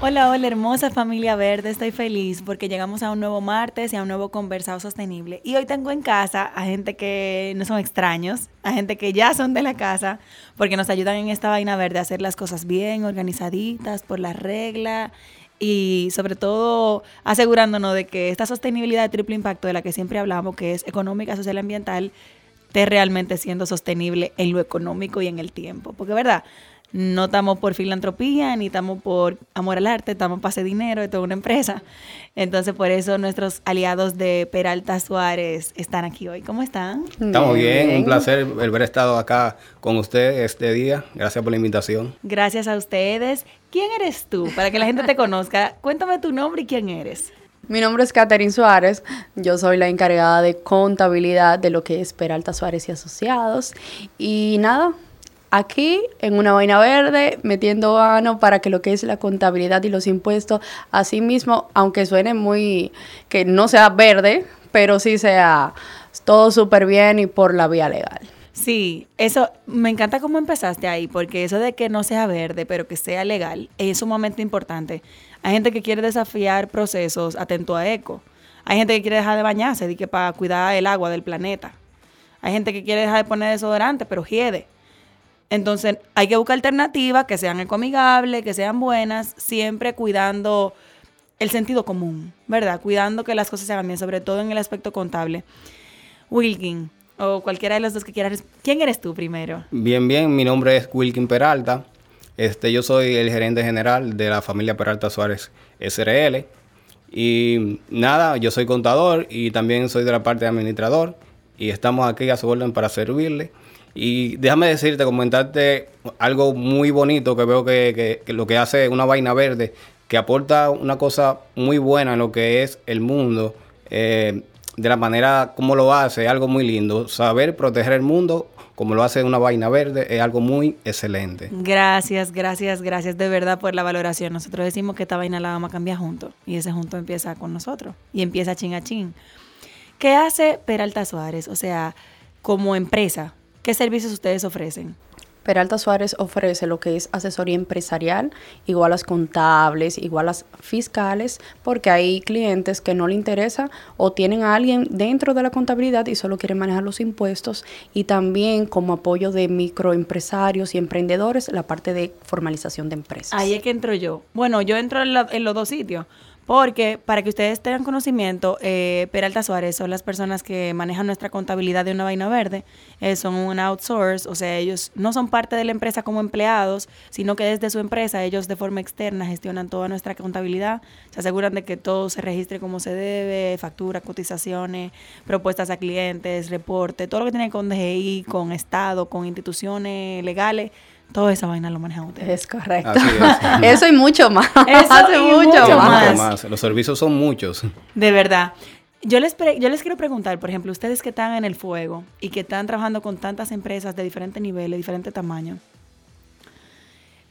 Hola, hola, hermosa familia verde. Estoy feliz porque llegamos a un nuevo martes y a un nuevo conversado sostenible. Y hoy tengo en casa a gente que no son extraños, a gente que ya son de la casa, porque nos ayudan en esta vaina verde a hacer las cosas bien, organizaditas, por la regla y sobre todo asegurándonos de que esta sostenibilidad de triple impacto de la que siempre hablamos, que es económica, social y ambiental, esté realmente siendo sostenible en lo económico y en el tiempo. Porque, ¿verdad? No estamos por filantropía, ni estamos por amor al arte, estamos para hacer dinero de toda una empresa. Entonces, por eso nuestros aliados de Peralta Suárez están aquí hoy. ¿Cómo están? Estamos bien, un placer haber estado acá con usted este día. Gracias por la invitación. Gracias a ustedes. ¿Quién eres tú? Para que la gente te conozca, cuéntame tu nombre y quién eres. Mi nombre es Catherine Suárez, yo soy la encargada de contabilidad de lo que es Peralta Suárez y Asociados. Y nada, aquí en una vaina verde, metiendo mano para que lo que es la contabilidad y los impuestos, así mismo, aunque suene muy, que no sea verde, pero sí sea todo súper bien y por la vía legal. Sí, eso me encanta cómo empezaste ahí, porque eso de que no sea verde, pero que sea legal, es sumamente importante. Hay gente que quiere desafiar procesos atento a eco. Hay gente que quiere dejar de bañarse, que para cuidar el agua del planeta. Hay gente que quiere dejar de poner desodorante, pero hiede. Entonces, hay que buscar alternativas que sean ecoamigables, que sean buenas, siempre cuidando el sentido común, ¿verdad? Cuidando que las cosas se hagan bien, sobre todo en el aspecto contable. Wilkin, o cualquiera de los dos que quieras. ¿Quién eres tú primero? Bien, bien, mi nombre es Wilkin Peralta. Este, yo soy el gerente general de la familia Peralta Suárez SRL. Y nada, yo soy contador y también soy de la parte de administrador. Y estamos aquí a su orden para servirle. Y déjame decirte, comentarte algo muy bonito que veo que, lo que hace una vaina verde, que aporta una cosa muy buena en lo que es el mundo, eh, de la manera como lo hace, algo muy lindo. Saber proteger el mundo como lo hace una vaina verde, es algo muy excelente. Gracias, gracias, gracias de verdad por la valoración. Nosotros decimos que esta vaina la vamos a cambiar juntos y ese junto empieza con nosotros y empieza chin a chin. ¿Qué hace Peralta Suárez? O sea, como empresa, ¿qué servicios ustedes ofrecen? Peralta Suárez ofrece lo que es asesoría empresarial, igual las contables, igual las fiscales, porque hay clientes que no le interesa o tienen a alguien dentro de la contabilidad y solo quieren manejar los impuestos y también como apoyo de microempresarios y emprendedores la parte de formalización de empresas. Ahí es que entro yo. Bueno, yo entro en, en los dos sitios. Porque para que ustedes tengan conocimiento, eh, Peralta Suárez son las personas que manejan nuestra contabilidad de una vaina verde. Eh, son un outsource, o sea, ellos no son parte de la empresa como empleados, sino que desde su empresa ellos de forma externa gestionan toda nuestra contabilidad. Se aseguran de que todo se registre como se debe, factura, cotizaciones, propuestas a clientes, reporte, todo lo que tiene con DGI, con Estado, con instituciones legales Toda esa vaina lo manejan ustedes. Es correcto. Eso y mucho más. Eso y mucho, más. Los servicios son muchos. De verdad. Yo les, yo les quiero preguntar, por ejemplo, ustedes que están en el fuego y que están trabajando con tantas empresas de diferentes niveles, diferentes tamaños,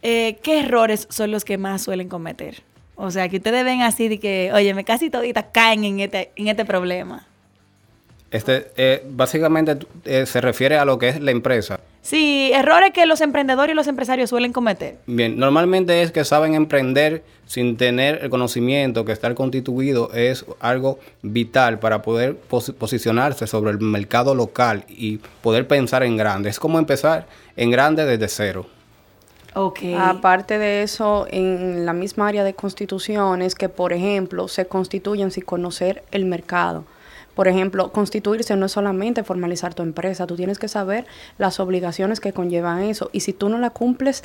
eh, ¿qué errores son los que más suelen cometer? O sea, que ustedes ven así de que, oye, me casi toditas caen en este, en este problema. Este, eh, básicamente eh, se refiere a lo que es la empresa. Sí, errores que los emprendedores y los empresarios suelen cometer. Bien, normalmente es que saben emprender sin tener el conocimiento que estar constituido es algo vital para poder posicionarse sobre el mercado local y poder pensar en grande. Es como empezar en grande desde cero. Okay. Aparte de eso, en la misma área de constituciones que, por ejemplo, se constituyen sin conocer el mercado Por ejemplo, constituirse no es solamente formalizar tu empresa, tú tienes que saber las obligaciones que conllevan eso y si tú no la cumples,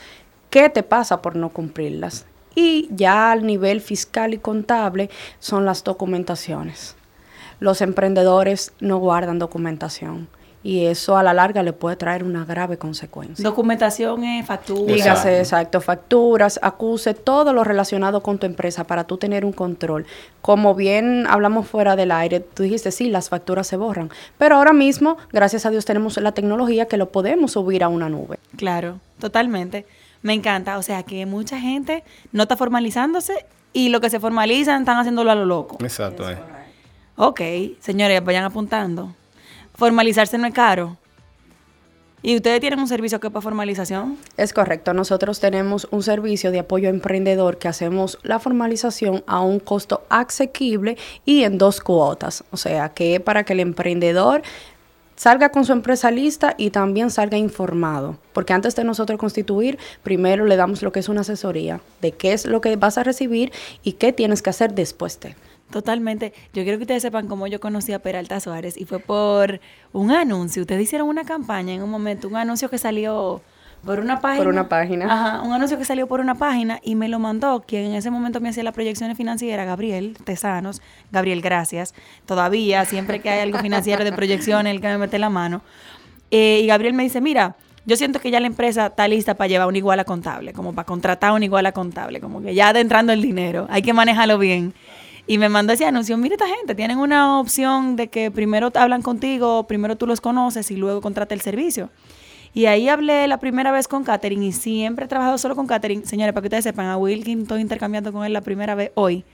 ¿qué te pasa por no cumplirlas? Y ya al nivel fiscal y contable son las documentaciones. Los emprendedores no guardan documentación y eso a la larga le puede traer una grave consecuencia. Documentación, eh, facturas. Dígase, exacto, facturas, acuse, todo lo relacionado con tu empresa para tú tener un control. Como bien hablamos fuera del aire, tú dijiste, sí, las facturas se borran, pero ahora mismo, gracias a Dios, tenemos la tecnología que lo podemos subir a una nube. Claro, totalmente. Me encanta, o sea que mucha gente no está formalizándose y lo que se formalizan están haciéndolo a lo loco. Exacto. eh. Ok, señores, vayan apuntando. Formalizarse no es caro. ¿Y ustedes tienen un servicio que es para formalización? Es correcto, nosotros tenemos un servicio de apoyo emprendedor que hacemos la formalización a un costo asequible y en dos cuotas, o sea, que para que el emprendedor salga con su empresa lista y también salga informado, porque antes de nosotros constituir, primero le damos lo que es una asesoría de qué es lo que vas a recibir y qué tienes que hacer después de. Totalmente. Yo quiero que ustedes sepan cómo yo conocí a Peralta Suárez y fue por un anuncio. Ustedes hicieron una campaña en un momento, un anuncio que salió por una página. Por una página. Ajá, un anuncio que salió por una página y me lo mandó quien en ese momento me hacía las proyecciones financieras, Gabriel Tesanos. Gabriel, gracias. Todavía, siempre que hay algo financiero de proyecciones, el que me mete la mano. Eh, y Gabriel me dice, mira, yo siento que ya la empresa está lista para llevar una iguala contable, como para contratar una iguala contable, como que ya adentrando el dinero, hay que manejarlo bien. Y me mandó ese anuncio, mira esta gente, tienen una opción de que primero hablan contigo, primero tú los conoces y luego contrata el servicio. Y ahí hablé la primera vez con Katherine y siempre he trabajado solo con Katherine. Señores, para que ustedes sepan, a Wilkin estoy intercambiando con él la primera vez hoy.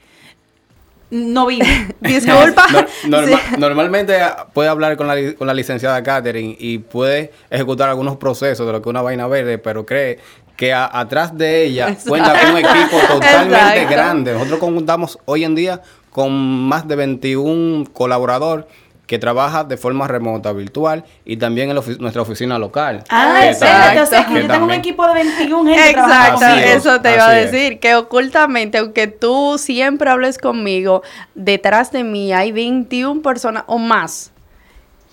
No vine. Disculpa. No- norma- Sí. Normalmente puede hablar con la, con la licenciada Catherine y puede ejecutar algunos procesos de lo que es una vaina verde, pero cree que a- atrás de ella cuenta con un equipo totalmente Exacto. grande. Nosotros contamos hoy en día con más de 21 colaboradores que trabaja de forma remota, virtual y también en ofi- nuestra oficina local. Ah, Que espérate, o sea, tam- que yo tengo un equipo de 21 gente Exacto, trabajando. Así es, eso te iba a es. decir, que ocultamente, aunque tú siempre hables conmigo, detrás de mí hay 21 personas o más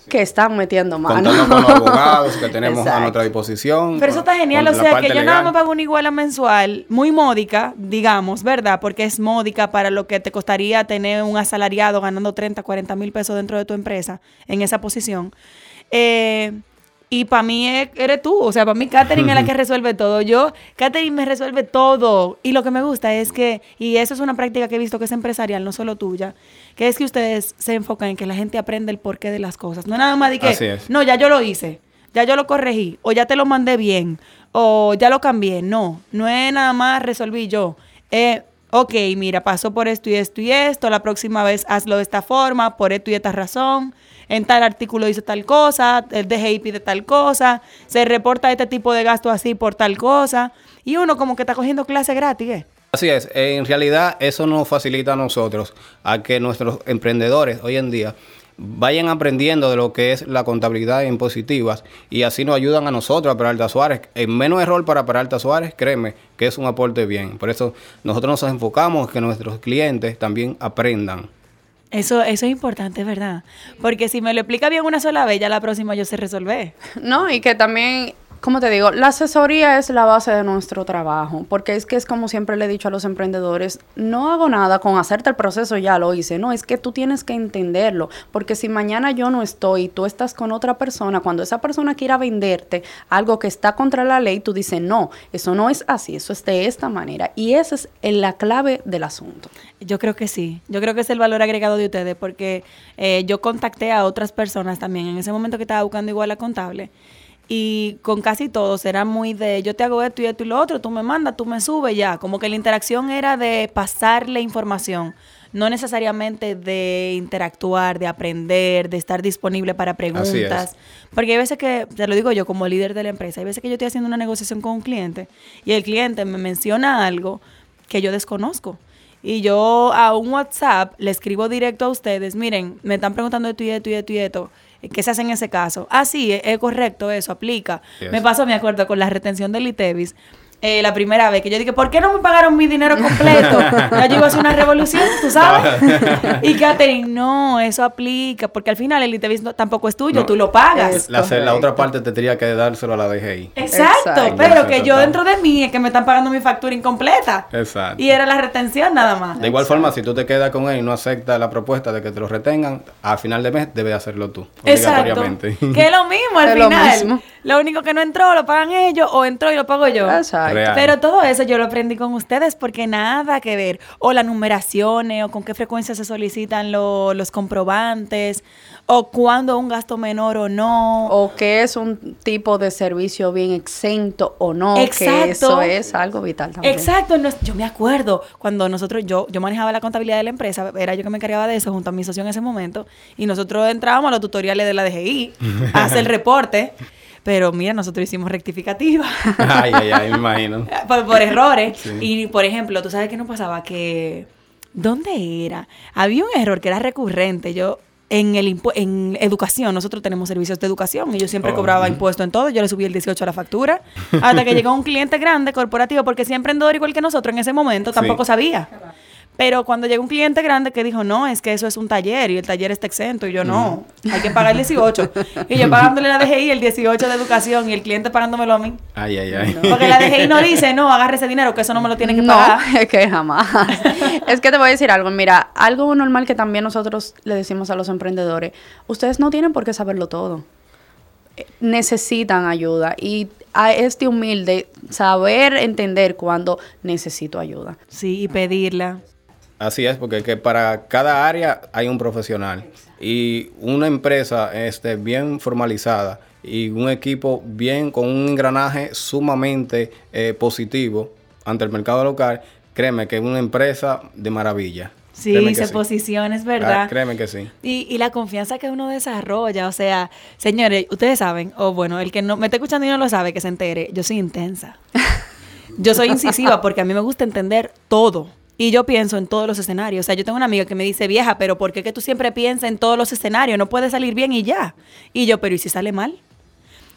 que están metiendo mano. Contando con los abogados que tenemos a nuestra disposición. Pero eso está genial, o sea que yo nada más pago una iguala mensual, muy módica, digamos, ¿verdad? Porque es módica para lo que te costaría tener un asalariado ganando 30, 40 mil pesos dentro de tu empresa en esa posición. Eh, y para mí es- eres tú, o sea, para mí Katherine es la que resuelve todo. Yo, Katherine me resuelve todo. Y lo que me gusta es que, y eso es una práctica que he visto que es empresarial, no solo tuya, que es que ustedes se enfocan en que la gente aprenda el porqué de las cosas. No nada más de que, Así es. no, ya yo lo hice, ya yo lo corregí, o ya te lo mandé bien, o ya lo cambié. No, no es nada más resolví yo. Eh, ok, mira, pasó por esto y esto y esto, la próxima vez hazlo de esta forma, por esto y esta razón. En tal artículo dice tal cosa, el DGI pide tal cosa, se reporta este tipo de gasto así por tal cosa. Y uno como que está cogiendo clase gratis, ¿eh? Así es, en realidad eso nos facilita a nosotros a que nuestros emprendedores hoy en día vayan aprendiendo de lo que es la contabilidad impositiva y así nos ayudan a nosotros, a Peralta Suárez. En menos error para Peralta Suárez, créeme que es un aporte bien. Por eso nosotros nos enfocamos en que nuestros clientes también aprendan. Eso, eso es importante, ¿verdad? Porque si me lo explica bien una sola vez, ya la próxima yo sé resolver. No, y que también, como te digo, la asesoría es la base de nuestro trabajo, porque es que es como siempre le he dicho a los emprendedores, no hago nada con hacerte el proceso, ya lo hice, no, es que tú tienes que entenderlo, porque si mañana yo no estoy y tú estás con otra persona, cuando esa persona quiera venderte algo que está contra la ley, tú dices, no, eso no es así, eso es de esta manera, y esa es la clave del asunto. Yo creo que sí. Yo creo que es el valor agregado de ustedes porque eh, yo contacté a otras personas también en ese momento que estaba buscando igual a contable y con casi todos era muy de yo te hago esto y esto y lo otro, tú me mandas, tú me subes ya. Como que la interacción era de pasarle información, no necesariamente de interactuar, de aprender, de estar disponible para preguntas. Porque hay veces que, te lo digo yo como líder de la empresa, hay veces que yo estoy haciendo una negociación con un cliente y el cliente me menciona algo que yo desconozco. Y yo a un WhatsApp le escribo directo a ustedes, miren, me están preguntando esto y esto y esto y esto. ¿Qué se hace en ese caso? Ah, sí, es, es correcto eso, aplica. Yes. Me pasó, me acuerdo, con la retención del ITEVIS. Eh, la primera vez, que yo dije, ¿por qué no me pagaron mi dinero completo? ya yo iba a hacer una revolución, tú sabes. y Katherine, no, eso aplica, porque al final el ITV tampoco es tuyo, No. tú lo pagas. La, la otra parte tendría que dárselo a la DGI. Exacto, Exacto. pero que yo dentro de mí es que me están pagando mi factura incompleta. Exacto. Y era la retención nada más. De igual forma, si tú te quedas con él y no aceptas la propuesta de que te lo retengan, a final de mes debes hacerlo tú, Exacto. obligatoriamente. Que es lo mismo al Es lo final. mismo. Lo único que no entró lo pagan ellos o entró y lo pago yo. Exacto. Real. Pero todo eso yo lo aprendí con ustedes porque nada que ver. O las numeraciones, o con qué frecuencia se solicitan lo- los comprobantes, o cuándo un gasto menor o no. O que es un tipo de servicio bien exento o no, Exacto. que eso es algo vital también. Exacto, no yo me acuerdo cuando nosotros, yo, yo manejaba la contabilidad de la empresa, era yo que me encargaba de eso junto a mi socio en ese momento, y nosotros entrábamos a los tutoriales de la DGI a hacer el reporte, pero mira, nosotros hicimos rectificativa. ay, ay, ay, me imagino. por, por errores. Y, por ejemplo, tú sabes qué nos pasaba que... ¿Dónde era? Había un error que era recurrente. Yo, en el en educación, nosotros tenemos servicios de educación y yo siempre Oh, cobraba ujú. impuesto en todo. Yo le subí el 18 a la factura. Hasta que llegó un cliente grande, corporativo, porque si emprendedor igual que nosotros en ese momento, Sí. tampoco sabía. Pero cuando llegó un cliente grande que dijo, no, es que eso es un taller y el taller está exento. Y yo, no, hay que pagar el 18. Y yo pagándole la DGI el 18 de educación y el cliente pagándomelo a mí. Ay, ay, ay. Porque la DGI no dice, no, agarre ese dinero, que eso no me lo tienen que no, pagar. es que jamás. es que te voy a decir algo. Mira, algo normal que también nosotros le decimos a los emprendedores, ustedes no tienen por qué saberlo todo. Eh, Necesitan ayuda y a este humilde saber entender cuando necesito ayuda. Sí, y pedirla. Así es, porque que para cada área hay un profesional y una empresa este, bien formalizada y un equipo bien con un engranaje sumamente eh, positivo ante el mercado local, créeme que es una empresa de maravilla. Sí, se sí. posiciona, es Ah, verdad. créeme que sí. Y, y la confianza que uno desarrolla, o sea, señores, ustedes saben, o bueno, el que no me está escuchando y no lo sabe, que se entere, yo soy intensa. Yo soy incisiva porque a mí me gusta entender todo. Y yo pienso en todos los escenarios. O sea, yo tengo una amiga que me dice, vieja, pero ¿por qué que tú siempre piensas en todos los escenarios? No puede salir bien y ya. Y yo, pero ¿y si sale mal?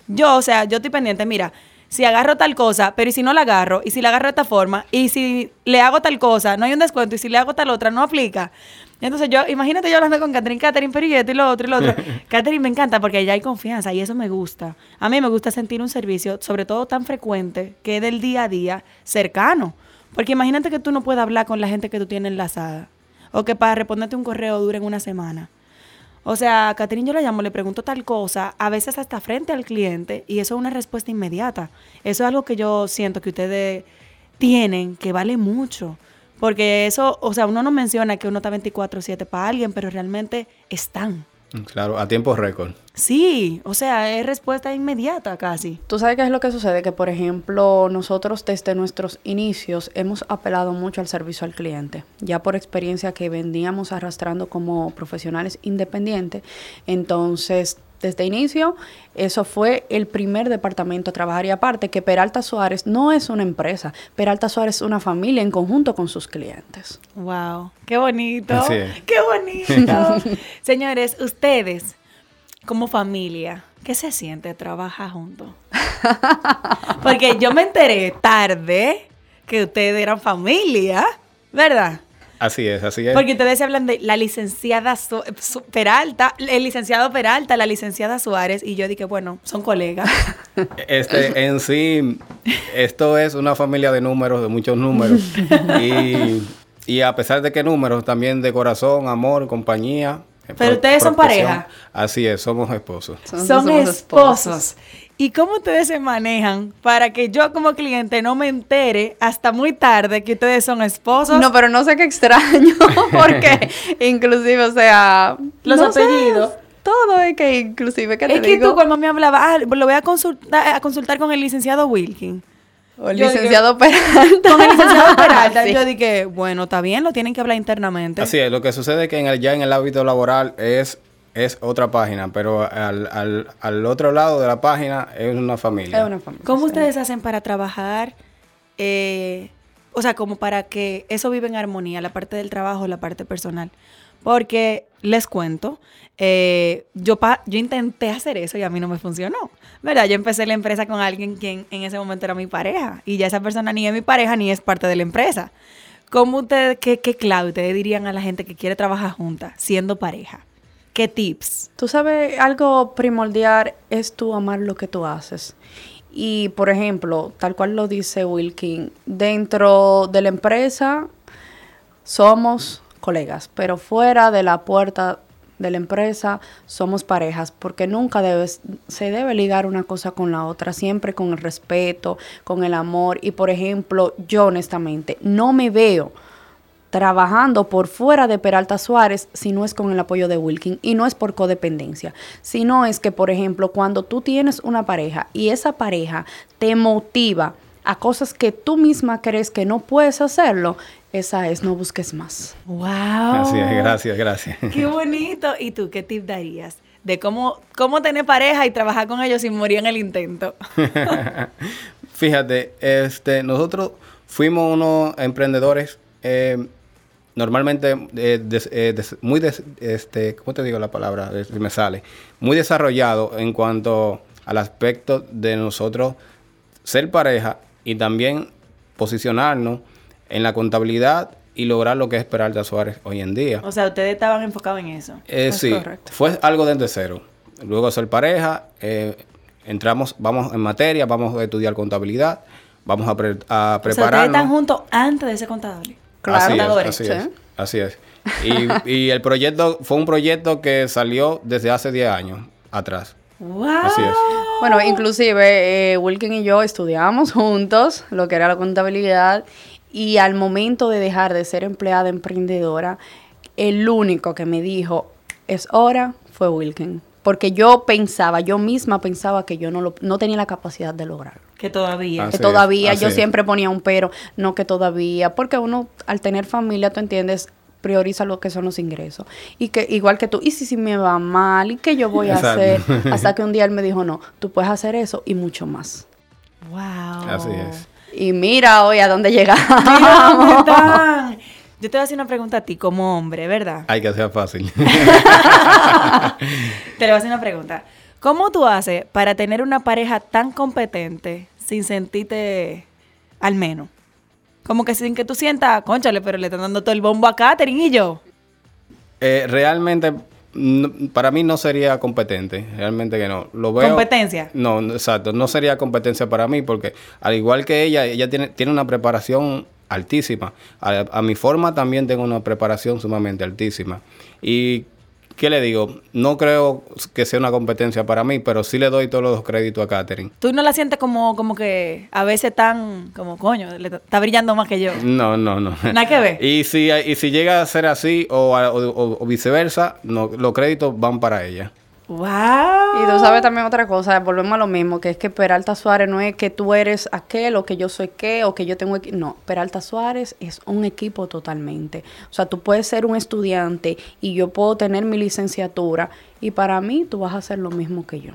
Yo, o sea, yo estoy pendiente, mira, si agarro tal cosa, pero ¿y si no la agarro? ¿Y si la agarro de esta forma? ¿Y si le hago tal cosa? No hay un descuento. ¿Y si le hago tal otra? No aplica. Entonces yo, imagínate yo hablando con Catherine, Catherine, pero y esto y lo otro y lo otro. Catherine me encanta porque allá hay confianza y eso me gusta. A mí me gusta sentir un servicio, sobre todo tan frecuente, que es del día a día, cercano. Porque imagínate que tú no puedas hablar con la gente que tú tienes enlazada. O que para responderte un correo duren una semana. O sea, Catherine yo la llamo, le pregunto tal cosa, a veces hasta frente al cliente, y eso es una respuesta inmediata. Eso es algo que yo siento que ustedes tienen, que vale mucho. Porque eso, o sea, uno no menciona que uno está 24/7 para alguien, pero realmente están. Claro, a tiempo récord. Sí, o sea, es respuesta inmediata casi. Tú sabes qué es lo que sucede, que por ejemplo nosotros desde nuestros inicios hemos apelado mucho al servicio al cliente, ya por experiencia que veníamos arrastrando como profesionales independientes, entonces desde inicio eso fue el primer departamento a trabajar y aparte que Peralta Suárez no es una empresa, Peralta Suárez es una familia en conjunto con sus clientes. Wow, qué bonito. Así es. Qué bonito. Señores, ustedes como familia, ¿qué se siente trabajar juntos? Porque yo me enteré tarde que ustedes eran familia, ¿verdad? Así es, así es. Porque ustedes se hablan de la licenciada Su- Su- Peralta, el licenciado Peralta, la licenciada Suárez, y yo dije, bueno, son colegas. Este, en sí, esto es una familia de números, de muchos números. y, y a pesar de que números, también de corazón, amor, compañía. Pero ustedes son pareja. Así es, somos esposos. Son somos esposos. ¿Y cómo ustedes se manejan para que yo como cliente no me entere hasta muy tarde que ustedes son esposos? No, pero no sé qué extraño, porque inclusive, o sea... Los no sé, apellidos. todo es que inclusive, ¿qué te es que digo? tú cuando me hablaba, ah, lo voy a consultar, a consultar con el licenciado Wilkin. O el yo licenciado Peralta. Con el licenciado Peralta. Sí. Yo dije, bueno, está bien, lo tienen que hablar internamente. Así es, lo que sucede es que en el, ya en el ámbito laboral es, es otra página, pero al, al, al otro lado de la página es una familia. Es una familia. ¿Cómo sí. ustedes hacen para trabajar? eh, o sea, como para que eso vive en armonía, la parte del trabajo, la parte personal. Porque les cuento, eh, yo, pa- yo intenté hacer eso y a mí no me funcionó. ¿Verdad? Yo empecé la empresa con alguien quien en ese momento era mi pareja y ya esa persona ni es mi pareja ni es parte de la empresa. ¿Cómo ustedes, qué, qué clave ustedes dirían a la gente que quiere trabajar junta siendo pareja? ¿Qué tips? Tú sabes, algo primordial es tú amar lo que tú haces. Y, por ejemplo, tal cual lo dice Wilkin, dentro de la empresa somos colegas, pero fuera de la puerta de la empresa somos parejas, porque nunca debes, se debe ligar una cosa con la otra, siempre con el respeto, con el amor. Y, por ejemplo, yo honestamente no me veo trabajando por fuera de Peralta Suárez si no es con el apoyo de Wilkin y no es por codependencia, sino es que, por ejemplo, cuando tú tienes una pareja y esa pareja te motiva a cosas que tú misma crees que no puedes hacerlo, esa es no busques más. ¡Wow! Es, gracias, gracias. ¡Qué bonito! ¿Y tú qué tip darías de cómo, cómo tener pareja y trabajar con ellos sin morir en el intento? Fíjate, este, nosotros fuimos unos emprendedores eh, normalmente eh, des- eh, des- muy, des- este, ¿cómo te digo la palabra? Me sale. Muy desarrollado en cuanto al aspecto de nosotros ser pareja y también posicionarnos en la contabilidad y lograr lo que es Peralta Suárez hoy en día. O sea, ustedes estaban enfocados en eso. Eh, sí, correcto. fue algo desde cero. Luego ser pareja, eh, entramos, vamos en materia, vamos a estudiar contabilidad, vamos a, pre- a O sea, ustedes prepararnos. están juntos antes de ese contador. Claro. Así es, así Sí. es, así es. Y, y el proyecto fue un proyecto que salió desde hace 10 años atrás. ¡Wow! Así es. Bueno, inclusive eh, Wilkin y yo estudiamos juntos lo que era la contabilidad y al momento de dejar de ser empleada emprendedora, el único que me dijo es hora fue Wilkin. Porque yo pensaba, yo misma pensaba que yo no, lo, no tenía la capacidad de lograrlo. Que todavía. Así que todavía, yo es. siempre ponía un pero, no que todavía, porque uno al tener familia, tú entiendes, prioriza lo que son los ingresos. Y que igual que tú, y si, si me va mal, y qué yo voy a Exacto. hacer, hasta que un día él me dijo, no, tú puedes hacer eso y mucho más. ¡Wow! Así es. Y mira hoy a dónde Mira dónde llegamos. están. Yo te voy a hacer una pregunta a ti como hombre, ¿verdad? Hay que hacer fácil. Te le voy a hacer una pregunta. ¿Cómo tú haces para tener una pareja tan competente sin sentirte al menos? Como que sin que tú sientas, conchale, pero le están dando todo el bombo a Katherine y yo. Eh, realmente, no- para mí no sería competente. Realmente que no. Lo veo. Competencia. No, no, exacto. No sería competencia para mí porque, al igual que ella, ella tiene, tiene una preparación altísima. A, a mi forma también tengo una preparación sumamente altísima. Y, ¿qué le digo? No creo que sea una competencia para mí, pero sí le doy todos los créditos a Katherine. Tú no la sientes como, como que a veces tan, como coño, le está brillando más que yo. No, no, no. Nada que ver. Y si, y si llega a ser así o, o- o viceversa, no, los créditos van para ella. ¡Wow! Y tú sabes también otra cosa, volvemos a lo mismo, que es que Peralta Suárez no es que tú eres aquel o que yo soy qué o que yo tengo... equi- No, Peralta Suárez es un equipo totalmente. O sea, tú puedes ser un estudiante y yo puedo tener mi licenciatura y para mí tú vas a hacer lo mismo que yo.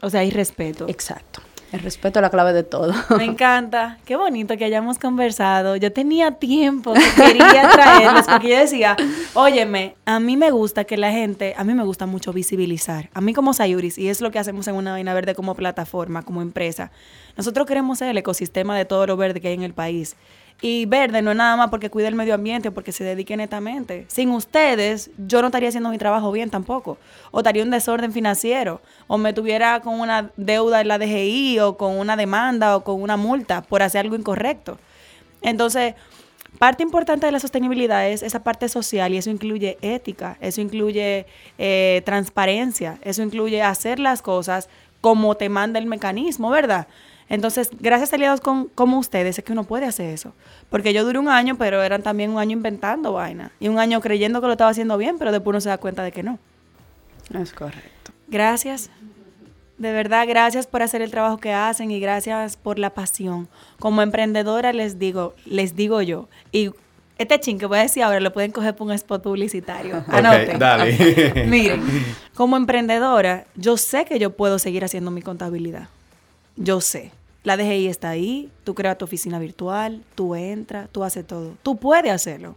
O sea, hay respeto. Exacto. El respeto es la clave de todo. Me encanta. Qué bonito que hayamos conversado. Yo tenía tiempo que quería traerlos porque yo decía, óyeme, a mí me gusta que la gente, a mí me gusta mucho visibilizar. A mí como Sayuris, y es lo que hacemos en Una Vaina Verde como plataforma, como empresa. Nosotros queremos ser el ecosistema de todo lo verde que hay en el país. Y verde no es nada más porque cuide el medio ambiente, porque se dedique netamente. Sin ustedes, yo no estaría haciendo mi trabajo bien tampoco. O estaría un desorden financiero. O me tuviera con una deuda en la DGI, o con una demanda, o con una multa por hacer algo incorrecto. Entonces, parte importante de la sostenibilidad es esa parte social y eso incluye ética, eso incluye eh, transparencia, eso incluye hacer las cosas como te manda el mecanismo, ¿verdad? Entonces, gracias a aliados con, como ustedes es que uno puede hacer eso. Porque yo duré un año, pero eran también un año inventando vaina. Y un año creyendo que lo estaba haciendo bien, pero después uno se da cuenta de que no. Es correcto. Gracias. De verdad, gracias por hacer el trabajo que hacen y gracias por la pasión. Como emprendedora les digo, les digo yo, y este chin que voy a decir ahora lo pueden coger por un spot publicitario. Anoten. Ok, dale. Miren, como emprendedora, yo sé que yo puedo seguir haciendo mi contabilidad. Yo sé. La DGI está ahí, tú creas tu oficina virtual, tú entras, tú haces todo. Tú puedes hacerlo.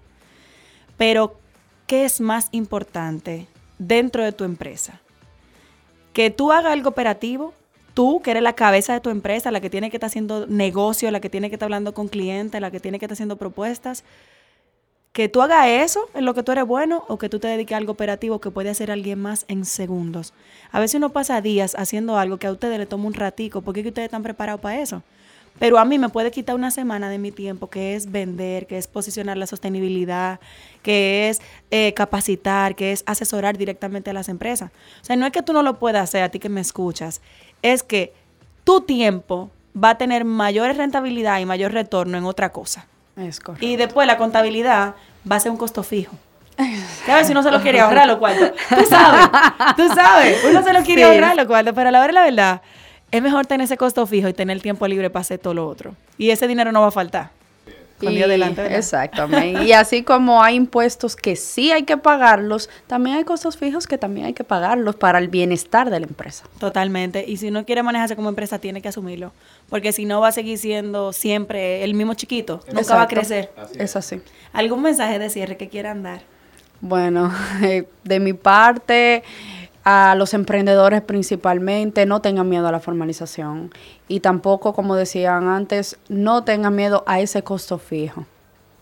Pero, qué es más importante dentro de tu empresa? Que tú hagas algo operativo, tú que eres la cabeza de tu empresa, la que tiene que estar haciendo negocio, la que tiene que estar hablando con clientes, la que tiene que estar haciendo propuestas, que tú hagas eso en lo que tú eres bueno o que tú te dediques a algo operativo que puede hacer alguien más en segundos. A veces uno pasa días haciendo algo que a ustedes le toma un ratico porque es que ustedes están preparados para eso. Pero a mí me puede quitar una semana de mi tiempo, que es vender, que es posicionar la sostenibilidad, que es eh, capacitar, que es asesorar directamente a las empresas. O sea, no es que tú no lo puedas hacer, a ti que me escuchas, es que tu tiempo va a tener mayor rentabilidad y mayor retorno en otra cosa. Es correcto. Y después la contabilidad va a ser un costo fijo. A ver si uno se lo quiere ahorrar los cuartos. Tú sabes, tú sabes, uno se lo quiere Sí. ahorrar los cuartos, pero a la hora la verdad, es mejor tener ese costo fijo y tener el tiempo libre para hacer todo lo otro. Y ese dinero no va a faltar. Con Dios Y- delante, ¿verdad? Exactamente. Y así como hay impuestos que sí hay que pagarlos, también hay costos fijos que también hay que pagarlos para el bienestar de la empresa. Totalmente. Y si uno quiere manejarse como empresa, tiene que asumirlo. Porque si no, va a seguir siendo siempre el mismo chiquito. Nunca va a crecer. Es así. ¿Algún mensaje de cierre que quieran dar? Bueno, eh, de mi parte, a los emprendedores principalmente, no tengan miedo a la formalización. Y tampoco, como decían antes, no tengan miedo a ese costo fijo.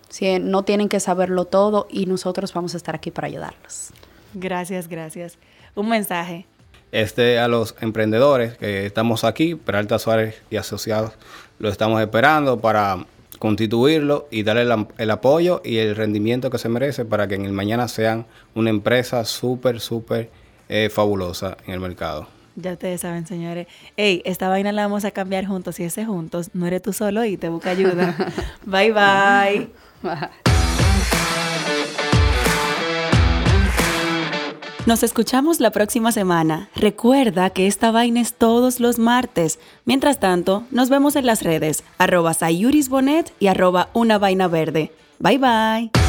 Sí, no tienen que saberlo todo y nosotros vamos a estar aquí para ayudarlos. Gracias, gracias. Un mensaje. Este, a los emprendedores que estamos aquí, Peralta Suárez y Asociados, lo estamos esperando para constituirlo y darle el apoyo y el rendimiento que se merece para que en el mañana sean una empresa súper, súper eh, fabulosa en el mercado. Ya ustedes saben, señores. Ey, esta vaina la vamos a cambiar juntos. Y ese juntos, no eres tú solo y te busca ayuda. bye, bye. Nos escuchamos la próxima semana. Recuerda que esta vaina es todos los martes. Mientras tanto, nos vemos en las redes, arroba sayurisbonet y arroba una vaina verde. Bye bye.